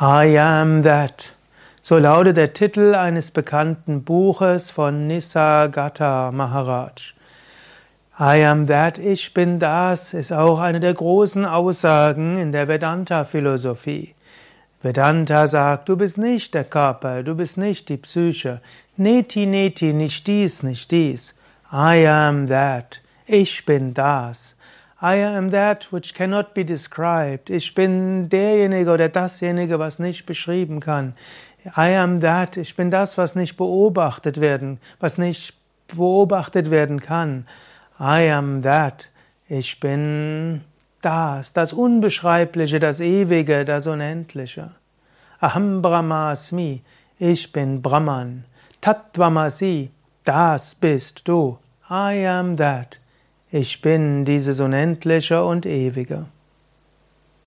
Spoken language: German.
I am that. So lautet der Titel eines bekannten Buches von Nisargadatta Maharaj. I am that, ich bin das, ist auch eine der großen Aussagen in der Vedanta-Philosophie. Vedanta sagt, du bist nicht der Körper, du bist nicht die Psyche. Neti, neti, nicht dies, nicht dies. I am that, ich bin das. I am that which cannot be described. Ich bin derjenige oder dasjenige, was nicht beschrieben kann. I am that. Ich bin das, was nicht beobachtet werden, was nicht beobachtet werden kann. I am that. Ich bin das, das Unbeschreibliche, das Ewige, das Unendliche. Aham Brahmasmi. Ich bin Brahman. Tattvamasi. Das bist du. I am that. Ich bin dieses Unendliche und Ewige.